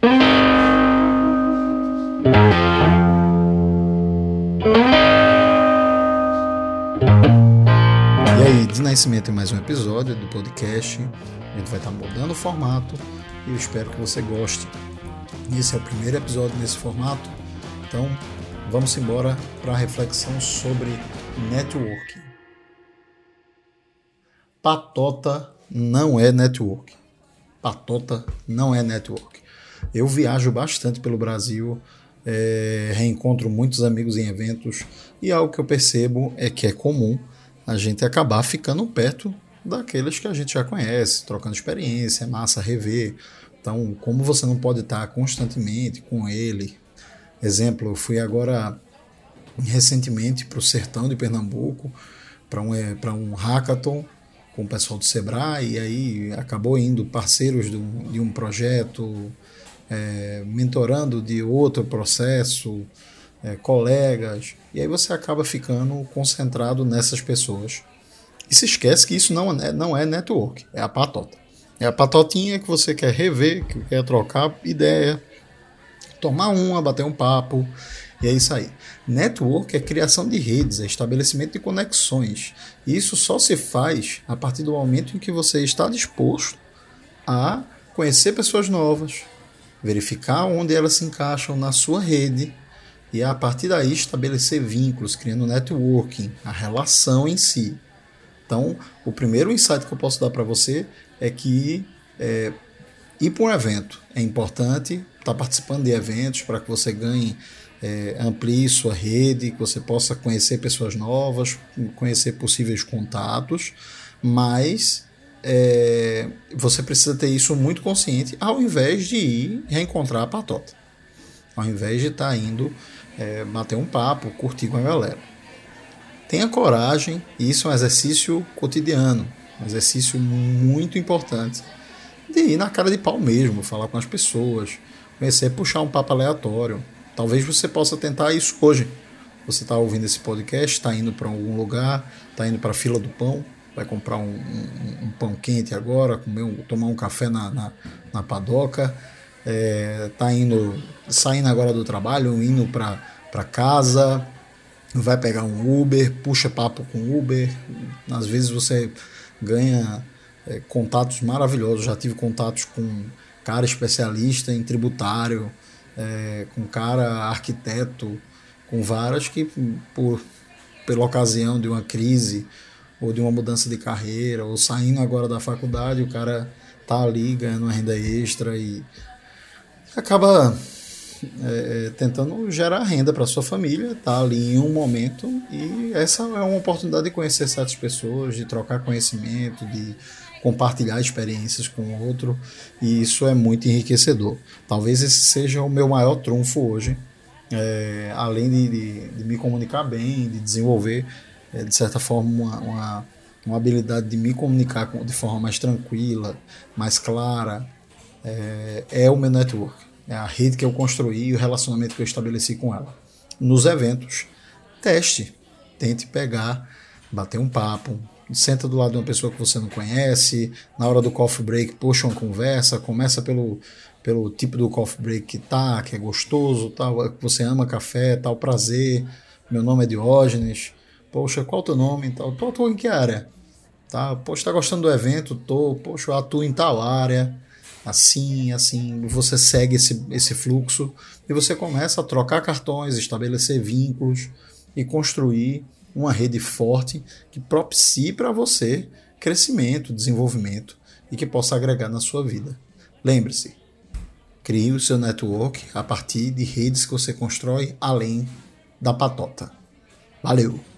E aí, de nascimento em mais um episódio do podcast. A gente vai estar mudando o formato e eu espero que você goste. Esse é o primeiro episódio nesse formato, então vamos embora para a reflexão sobre networking. Patota não é network. Patota não é network. Eu viajo bastante pelo Brasil, é, reencontro muitos amigos em eventos e algo que eu percebo é que é comum a gente acabar ficando perto daqueles que a gente já conhece, trocando experiência, é massa rever. Então, como você não pode estar constantemente com ele, exemplo, eu fui agora recentemente para o sertão de Pernambuco, para um, é, um hackathon com o pessoal do Sebrae, e aí acabou indo parceiros do, de um projeto, é, mentorando de outro processo, é, colegas, e aí você acaba ficando concentrado nessas pessoas. E se esquece que isso não é, não é network, é a patota. É a patotinha que você quer rever, que quer trocar ideia, tomar uma, bater um papo, e é isso aí. Network é criação de redes, é estabelecimento de conexões. E isso só se faz a partir do momento em que você está disposto a conhecer pessoas novas, verificar onde elas se encaixam na sua rede e a partir daí estabelecer vínculos, criando networking, a relação em si. Então, o primeiro insight que eu posso dar para você é que é, ir para um evento é importante, estar tá participando de eventos para que você ganhe, é, amplie sua rede, que você possa conhecer pessoas novas, conhecer possíveis contatos, mas é, você precisa ter isso muito consciente ao invés de ir reencontrar a patota. Ao invés de estar tá indo é, bater um papo, curtir com a galera. Tenha coragem, e isso é um exercício cotidiano, um exercício muito importante, de ir na cara de pau mesmo, falar com as pessoas, conhecer, puxar um papo aleatório. Talvez você possa tentar isso hoje. Você está ouvindo esse podcast, está indo para algum lugar, está indo para a fila do pão, vai comprar um, um, um, pão quente agora, comer um, tomar um café na, na, na padoca é, tá indo, saindo agora do trabalho, indo para casa, vai pegar um Uber, puxa papo com Uber, às vezes você ganha é, contatos maravilhosos. Já tive contatos com cara especialista em tributário, é, com cara arquiteto, com várias que por pela ocasião de uma crise ou de uma mudança de carreira ou saindo agora da faculdade, o cara tá ali ganhando uma renda extra e acaba é, é, tentando gerar renda para sua família, tá ali em um momento e essa é uma oportunidade de conhecer certas pessoas, de trocar conhecimento, de compartilhar experiências com o outro e isso é muito enriquecedor. Talvez esse seja o meu maior trunfo hoje, é, além de, de, de, me comunicar bem, de desenvolver é, de certa forma uma, uma, uma habilidade de me comunicar de forma mais tranquila, mais clara, é, é o meu network. É a rede que eu construí e o relacionamento que eu estabeleci com ela. Nos eventos, teste. Tente pegar, bater um papo, senta do lado de uma pessoa que você não conhece, na hora do coffee break, puxa uma conversa, começa pelo, pelo tipo do coffee break que tá, que é gostoso, tal, que você ama café, tal prazer. Meu nome é Diógenes. Poxa, qual o teu nome? Tal, tu atua em que área? Tá? Poxa, tá gostando do evento? Tô. Poxa, atuo em tal área assim, assim, você segue esse, esse fluxo e você começa a trocar cartões, estabelecer vínculos e construir uma rede forte que propicie para você crescimento, desenvolvimento e que possa agregar na sua vida. Lembre-se, crie o seu network a partir de redes que você constrói além da patota. Valeu!